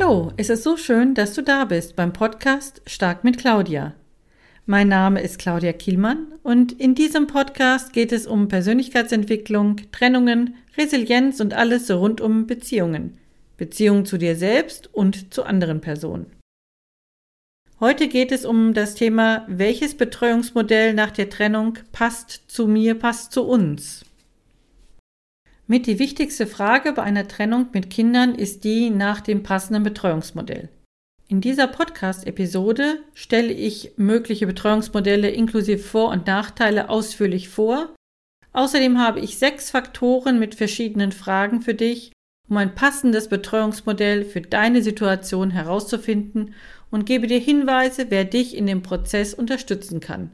Hallo, es ist so schön, dass du da bist beim Podcast Stark mit Claudia. Mein Name ist Claudia Kielmann und in diesem Podcast geht es um Persönlichkeitsentwicklung, Trennungen, Resilienz und alles rund um Beziehungen. Beziehungen zu dir selbst und zu anderen Personen. Heute geht es um das Thema, welches Betreuungsmodell nach der Trennung passt zu mir, passt zu uns. Mit die wichtigste Frage bei einer Trennung mit Kindern ist die nach dem passenden Betreuungsmodell. In dieser Podcast-Episode stelle ich mögliche Betreuungsmodelle inklusive Vor- und Nachteile ausführlich vor. Außerdem habe ich sechs Faktoren mit verschiedenen Fragen für dich, um ein passendes Betreuungsmodell für deine Situation herauszufinden und gebe dir Hinweise, wer dich in dem Prozess unterstützen kann.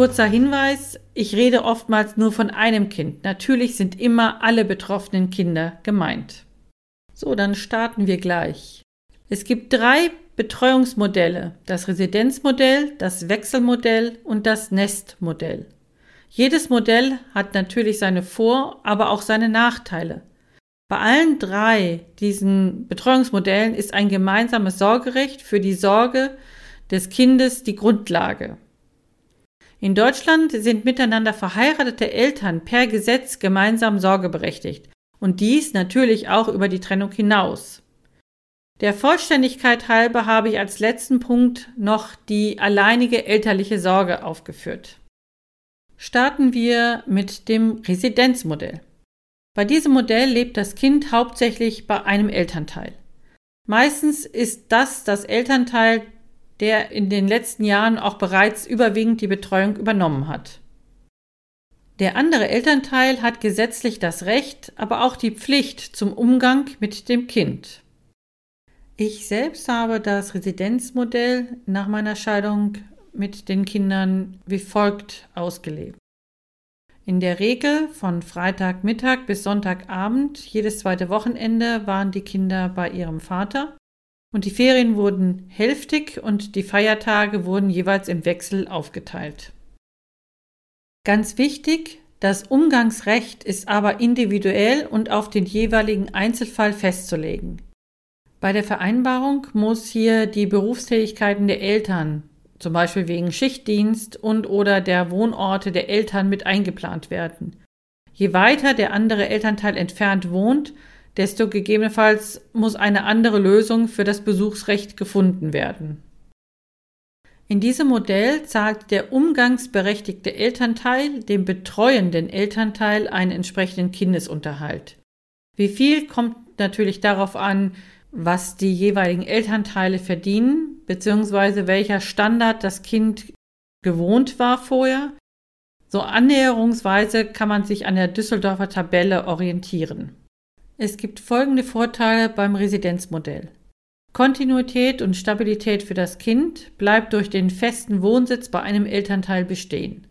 Kurzer Hinweis, ich rede oftmals nur von einem Kind. Natürlich sind immer alle betroffenen Kinder gemeint. So, dann starten wir gleich. Es gibt drei Betreuungsmodelle, das Residenzmodell, das Wechselmodell und das Nestmodell. Jedes Modell hat natürlich seine Vor-, aber auch seine Nachteile. Bei allen drei diesen Betreuungsmodellen ist ein gemeinsames Sorgerecht für die Sorge des Kindes die Grundlage. In Deutschland sind miteinander verheiratete Eltern per Gesetz gemeinsam sorgeberechtigt und dies natürlich auch über die Trennung hinaus. Der Vollständigkeit halber habe ich als letzten Punkt noch die alleinige elterliche Sorge aufgeführt. Starten wir mit dem Residenzmodell. Bei diesem Modell lebt das Kind hauptsächlich bei einem Elternteil. Meistens ist das das Elternteil der in den letzten Jahren auch bereits überwiegend die Betreuung übernommen hat. Der andere Elternteil hat gesetzlich das Recht, aber auch die Pflicht zum Umgang mit dem Kind. Ich selbst habe das Residenzmodell nach meiner Scheidung mit den Kindern wie folgt ausgelebt. In der Regel von Freitagmittag bis Sonntagabend, jedes zweite Wochenende waren die Kinder bei ihrem Vater und die Ferien wurden hälftig und die Feiertage wurden jeweils im Wechsel aufgeteilt. Ganz wichtig, das Umgangsrecht ist aber individuell und auf den jeweiligen Einzelfall festzulegen. Bei der Vereinbarung muss hier die Berufstätigkeiten der Eltern, zum Beispiel wegen Schichtdienst und oder der Wohnorte der Eltern mit eingeplant werden. Je weiter der andere Elternteil entfernt wohnt, desto gegebenenfalls muss eine andere Lösung für das Besuchsrecht gefunden werden. In diesem Modell zahlt der umgangsberechtigte Elternteil dem betreuenden Elternteil einen entsprechenden Kindesunterhalt. Wie viel kommt natürlich darauf an, was die jeweiligen Elternteile verdienen, beziehungsweise welcher Standard das Kind gewohnt war vorher. So annäherungsweise kann man sich an der Düsseldorfer Tabelle orientieren. Es gibt folgende Vorteile beim Residenzmodell. Kontinuität und Stabilität für das Kind bleibt durch den festen Wohnsitz bei einem Elternteil bestehen.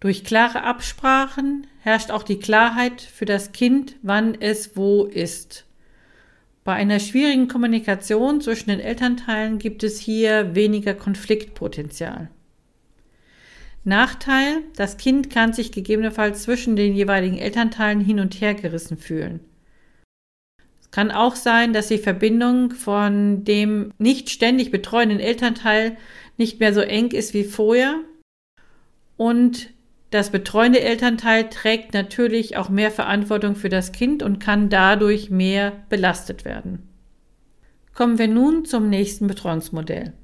Durch klare Absprachen herrscht auch die Klarheit für das Kind, wann es wo ist. Bei einer schwierigen Kommunikation zwischen den Elternteilen gibt es hier weniger Konfliktpotenzial. Nachteil, das Kind kann sich gegebenenfalls zwischen den jeweiligen Elternteilen hin und her gerissen fühlen. Kann auch sein, dass die Verbindung von dem nicht ständig betreuenden Elternteil nicht mehr so eng ist wie vorher. Und das betreuende Elternteil trägt natürlich auch mehr Verantwortung für das Kind und kann dadurch mehr belastet werden. Kommen wir nun zum nächsten Betreuungsmodell,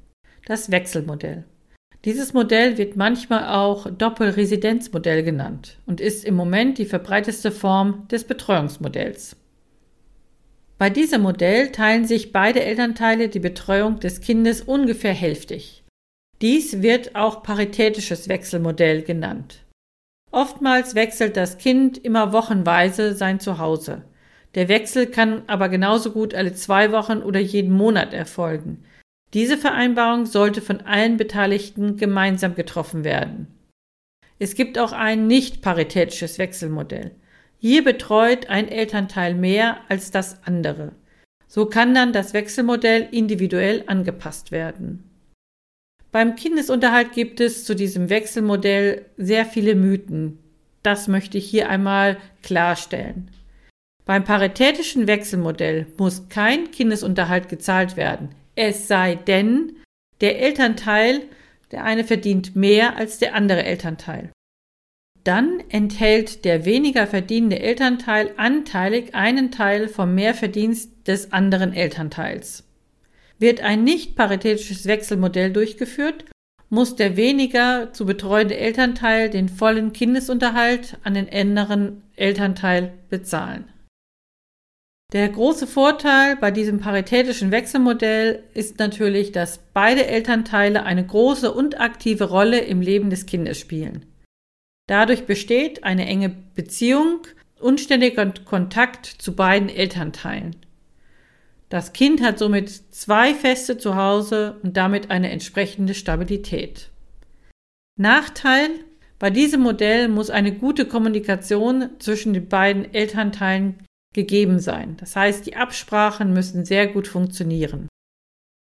das Wechselmodell. Dieses Modell wird manchmal auch Doppelresidenzmodell genannt und ist im Moment die verbreiteste Form des Betreuungsmodells. Bei diesem Modell teilen sich beide Elternteile die Betreuung des Kindes ungefähr hälftig. Dies wird auch paritätisches Wechselmodell genannt. Oftmals wechselt das Kind immer wochenweise sein Zuhause. Der Wechsel kann aber genauso gut alle zwei Wochen oder jeden Monat erfolgen. Diese Vereinbarung sollte von allen Beteiligten gemeinsam getroffen werden. Es gibt auch ein nicht paritätisches Wechselmodell. Hier betreut ein Elternteil mehr als das andere. So kann dann das Wechselmodell individuell angepasst werden. Beim Kindesunterhalt gibt es zu diesem Wechselmodell sehr viele Mythen. Das möchte ich hier einmal klarstellen. Beim paritätischen Wechselmodell muss kein Kindesunterhalt gezahlt werden, es sei denn, der Elternteil, der eine verdient mehr als der andere Elternteil. Dann enthält der weniger verdienende Elternteil anteilig einen Teil vom Mehrverdienst des anderen Elternteils. Wird ein nicht paritätisches Wechselmodell durchgeführt, muss der weniger zu betreuende Elternteil den vollen Kindesunterhalt an den anderen Elternteil bezahlen. Der große Vorteil bei diesem paritätischen Wechselmodell ist natürlich, dass beide Elternteile eine große und aktive Rolle im Leben des Kindes spielen. Dadurch besteht eine enge Beziehung und ständiger Kontakt zu beiden Elternteilen. Das Kind hat somit zwei feste Zuhause und damit eine entsprechende Stabilität. Nachteil bei diesem Modell muss eine gute Kommunikation zwischen den beiden Elternteilen gegeben sein. Das heißt, die Absprachen müssen sehr gut funktionieren.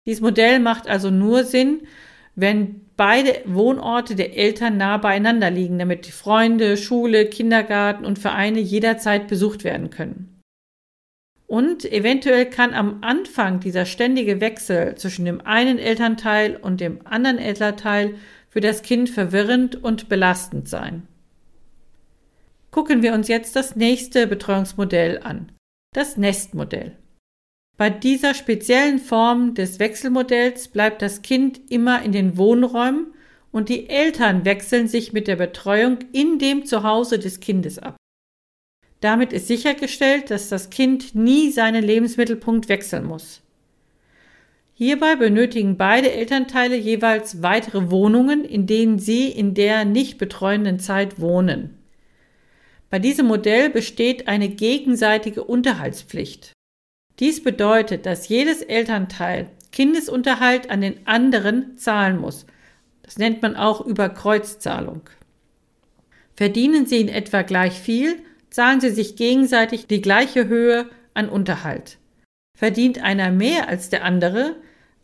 Dieses Modell macht also nur Sinn, wenn beide Wohnorte der Eltern nah beieinander liegen, damit die Freunde, Schule, Kindergarten und Vereine jederzeit besucht werden können. Und eventuell kann am Anfang dieser ständige Wechsel zwischen dem einen Elternteil und dem anderen Elternteil für das Kind verwirrend und belastend sein. Gucken wir uns jetzt das nächste Betreuungsmodell an, das Nestmodell. Bei dieser speziellen Form des Wechselmodells bleibt das Kind immer in den Wohnräumen und die Eltern wechseln sich mit der Betreuung in dem Zuhause des Kindes ab. Damit ist sichergestellt, dass das Kind nie seinen Lebensmittelpunkt wechseln muss. Hierbei benötigen beide Elternteile jeweils weitere Wohnungen, in denen sie in der nicht betreuenden Zeit wohnen. Bei diesem Modell besteht eine gegenseitige Unterhaltspflicht. Dies bedeutet, dass jedes Elternteil Kindesunterhalt an den anderen zahlen muss. Das nennt man auch Überkreuzzahlung. Verdienen sie in etwa gleich viel, zahlen sie sich gegenseitig die gleiche Höhe an Unterhalt. Verdient einer mehr als der andere,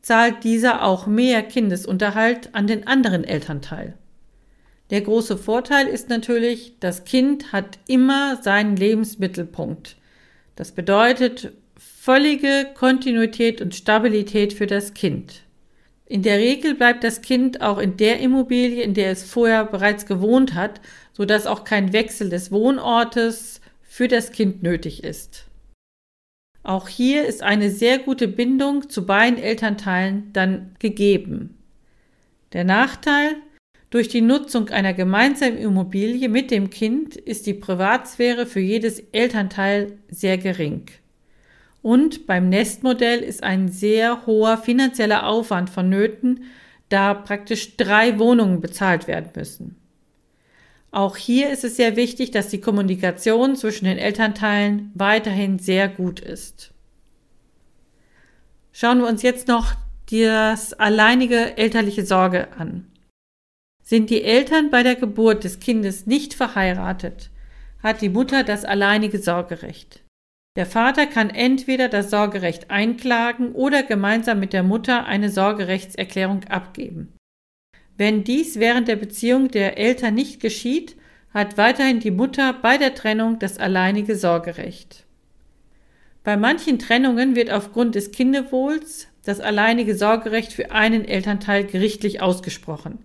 zahlt dieser auch mehr Kindesunterhalt an den anderen Elternteil. Der große Vorteil ist natürlich, das Kind hat immer seinen Lebensmittelpunkt. Das bedeutet völlige Kontinuität und Stabilität für das Kind. In der Regel bleibt das Kind auch in der Immobilie, in der es vorher bereits gewohnt hat, sodass auch kein Wechsel des Wohnortes für das Kind nötig ist. Auch hier ist eine sehr gute Bindung zu beiden Elternteilen dann gegeben. Der Nachteil, durch die Nutzung einer gemeinsamen Immobilie mit dem Kind ist die Privatsphäre für jedes Elternteil sehr gering. Und beim Nestmodell ist ein sehr hoher finanzieller Aufwand vonnöten, da praktisch drei Wohnungen bezahlt werden müssen. Auch hier ist es sehr wichtig, dass die Kommunikation zwischen den Elternteilen weiterhin sehr gut ist. Schauen wir uns jetzt noch das alleinige elterliche Sorge an. Sind die Eltern bei der Geburt des Kindes nicht verheiratet, hat die Mutter das alleinige Sorgerecht. Der Vater kann entweder das Sorgerecht einklagen oder gemeinsam mit der Mutter eine Sorgerechtserklärung abgeben. Wenn dies während der Beziehung der Eltern nicht geschieht, hat weiterhin die Mutter bei der Trennung das alleinige Sorgerecht. Bei manchen Trennungen wird aufgrund des Kindewohls das alleinige Sorgerecht für einen Elternteil gerichtlich ausgesprochen.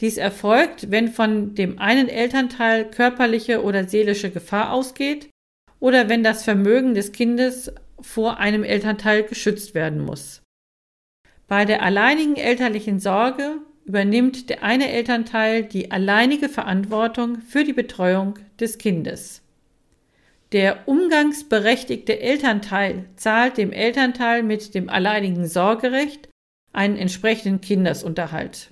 Dies erfolgt, wenn von dem einen Elternteil körperliche oder seelische Gefahr ausgeht oder wenn das Vermögen des Kindes vor einem Elternteil geschützt werden muss. Bei der alleinigen elterlichen Sorge übernimmt der eine Elternteil die alleinige Verantwortung für die Betreuung des Kindes. Der umgangsberechtigte Elternteil zahlt dem Elternteil mit dem alleinigen Sorgerecht einen entsprechenden Kindesunterhalt.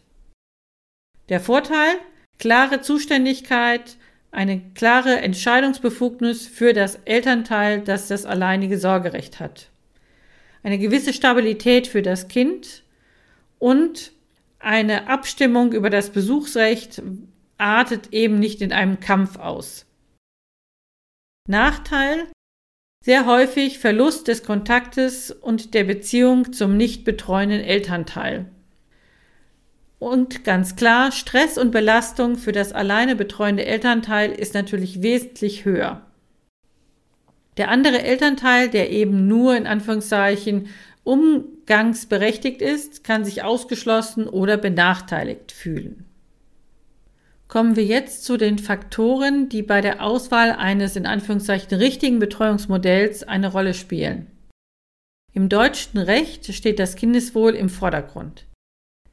Der Vorteil? Klare Zuständigkeit, eine klare Entscheidungsbefugnis für das Elternteil, das das alleinige Sorgerecht hat. Eine gewisse Stabilität für das Kind und eine Abstimmung über das Besuchsrecht artet eben nicht in einem Kampf aus. Nachteil? Sehr häufig Verlust des Kontaktes und der Beziehung zum nicht betreuenden Elternteil. Und ganz klar, Stress und Belastung für das alleine betreuende Elternteil ist natürlich wesentlich höher. Der andere Elternteil, der eben nur in Anführungszeichen umgangsberechtigt ist, kann sich ausgeschlossen oder benachteiligt fühlen. Kommen wir jetzt zu den Faktoren, die bei der Auswahl eines in Anführungszeichen richtigen Betreuungsmodells eine Rolle spielen. Im deutschen Recht steht das Kindeswohl im Vordergrund.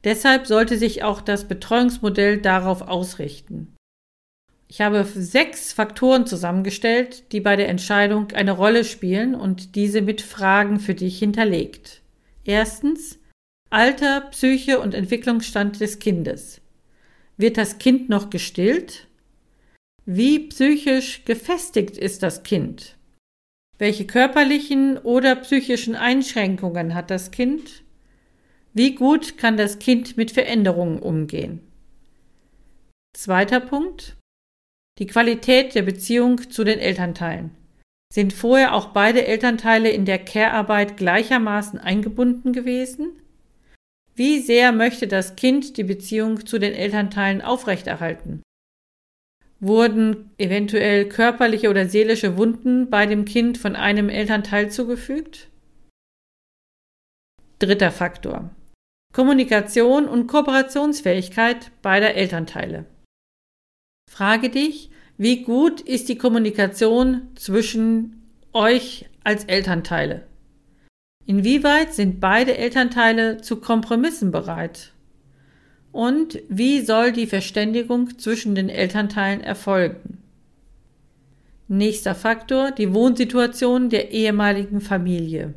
Deshalb sollte sich auch das Betreuungsmodell darauf ausrichten. Ich habe sechs Faktoren zusammengestellt, die bei der Entscheidung eine Rolle spielen und diese mit Fragen für dich hinterlegt. Erstens Alter, Psyche und Entwicklungsstand des Kindes. Wird das Kind noch gestillt? Wie psychisch gefestigt ist das Kind? Welche körperlichen oder psychischen Einschränkungen hat das Kind? Wie gut kann das Kind mit Veränderungen umgehen? Zweiter Punkt. Die Qualität der Beziehung zu den Elternteilen. Sind vorher auch beide Elternteile in der Care-Arbeit gleichermaßen eingebunden gewesen? Wie sehr möchte das Kind die Beziehung zu den Elternteilen aufrechterhalten? Wurden eventuell körperliche oder seelische Wunden bei dem Kind von einem Elternteil zugefügt? Dritter Faktor. Kommunikation und Kooperationsfähigkeit beider Elternteile. Frage dich, wie gut ist die Kommunikation zwischen euch als Elternteile? Inwieweit sind beide Elternteile zu Kompromissen bereit? Und wie soll die Verständigung zwischen den Elternteilen erfolgen? Nächster Faktor, die Wohnsituation der ehemaligen Familie.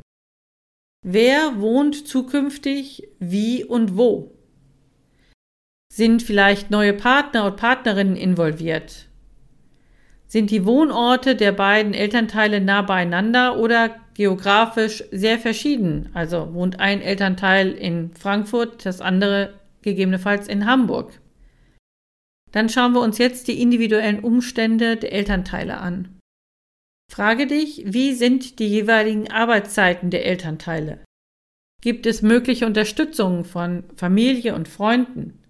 Wer wohnt zukünftig wie und wo? Sind vielleicht neue Partner und Partnerinnen involviert? Sind die Wohnorte der beiden Elternteile nah beieinander oder geografisch sehr verschieden? Also wohnt ein Elternteil in Frankfurt, das andere gegebenenfalls in Hamburg. Dann schauen wir uns jetzt die individuellen Umstände der Elternteile an. Frage dich, wie sind die jeweiligen Arbeitszeiten der Elternteile? Gibt es mögliche Unterstützung von Familie und Freunden?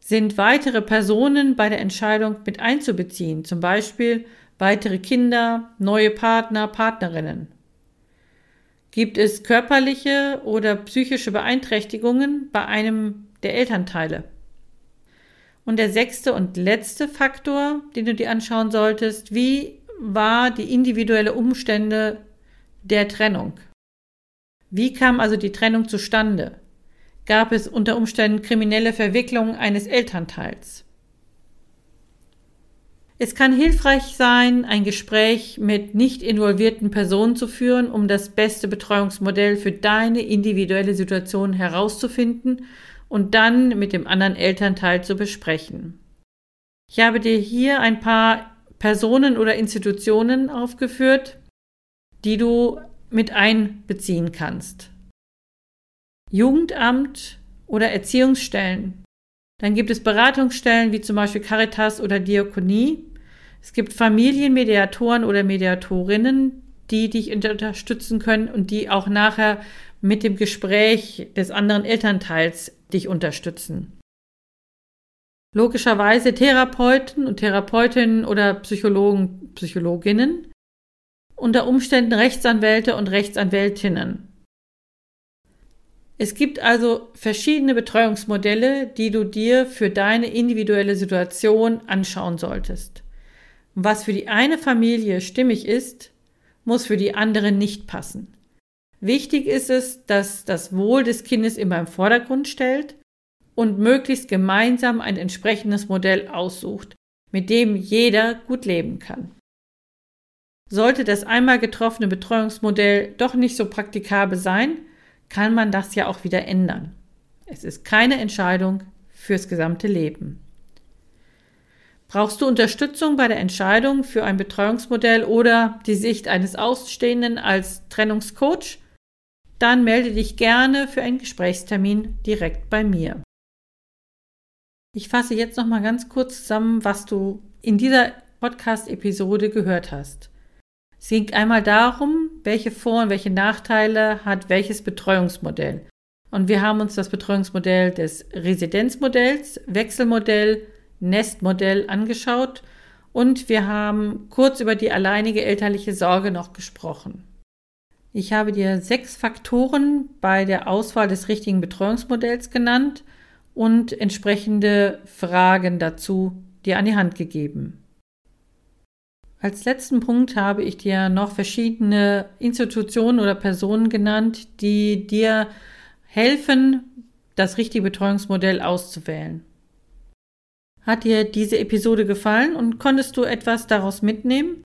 Sind weitere Personen bei der Entscheidung mit einzubeziehen, zum Beispiel weitere Kinder, neue Partner, Partnerinnen? Gibt es körperliche oder psychische Beeinträchtigungen bei einem der Elternteile? Und der sechste und letzte Faktor, den du dir anschauen solltest, wie war die individuelle Umstände der Trennung. Wie kam also die Trennung zustande? Gab es unter Umständen kriminelle Verwicklungen eines Elternteils? Es kann hilfreich sein, ein Gespräch mit nicht involvierten Personen zu führen, um das beste Betreuungsmodell für deine individuelle Situation herauszufinden und dann mit dem anderen Elternteil zu besprechen. Ich habe dir hier ein paar Personen oder Institutionen aufgeführt, die du mit einbeziehen kannst. Jugendamt oder Erziehungsstellen. Dann gibt es Beratungsstellen wie zum Beispiel Caritas oder Diakonie. Es gibt Familienmediatoren oder Mediatorinnen, die dich unterstützen können und die auch nachher mit dem Gespräch des anderen Elternteils dich unterstützen logischerweise Therapeuten und Therapeutinnen oder Psychologen, Psychologinnen, unter Umständen Rechtsanwälte und Rechtsanwältinnen. Es gibt also verschiedene Betreuungsmodelle, die du dir für deine individuelle Situation anschauen solltest. Was für die eine Familie stimmig ist, muss für die andere nicht passen. Wichtig ist es, dass das Wohl des Kindes immer im Vordergrund stellt und möglichst gemeinsam ein entsprechendes Modell aussucht, mit dem jeder gut leben kann. Sollte das einmal getroffene Betreuungsmodell doch nicht so praktikabel sein, kann man das ja auch wieder ändern. Es ist keine Entscheidung fürs gesamte Leben. Brauchst du Unterstützung bei der Entscheidung für ein Betreuungsmodell oder die Sicht eines Ausstehenden als Trennungscoach? Dann melde dich gerne für einen Gesprächstermin direkt bei mir. Ich fasse jetzt noch mal ganz kurz zusammen, was du in dieser Podcast-Episode gehört hast. Es ging einmal darum, welche Vor- und welche Nachteile hat welches Betreuungsmodell. Und wir haben uns das Betreuungsmodell des Residenzmodells, Wechselmodell, Nestmodell angeschaut und wir haben kurz über die alleinige elterliche Sorge noch gesprochen. Ich habe dir sechs Faktoren bei der Auswahl des richtigen Betreuungsmodells genannt und entsprechende Fragen dazu dir an die Hand gegeben. Als letzten Punkt habe ich dir noch verschiedene Institutionen oder Personen genannt, die dir helfen, das richtige Betreuungsmodell auszuwählen. Hat dir diese Episode gefallen und konntest du etwas daraus mitnehmen?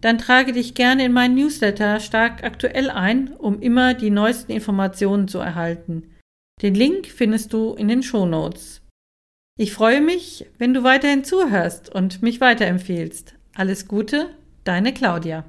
Dann trage dich gerne in meinen Newsletter stark aktuell ein, um immer die neuesten Informationen zu erhalten. Den Link findest du in den Shownotes. Ich freue mich, wenn du weiterhin zuhörst und mich weiterempfehlst. Alles Gute, deine Claudia.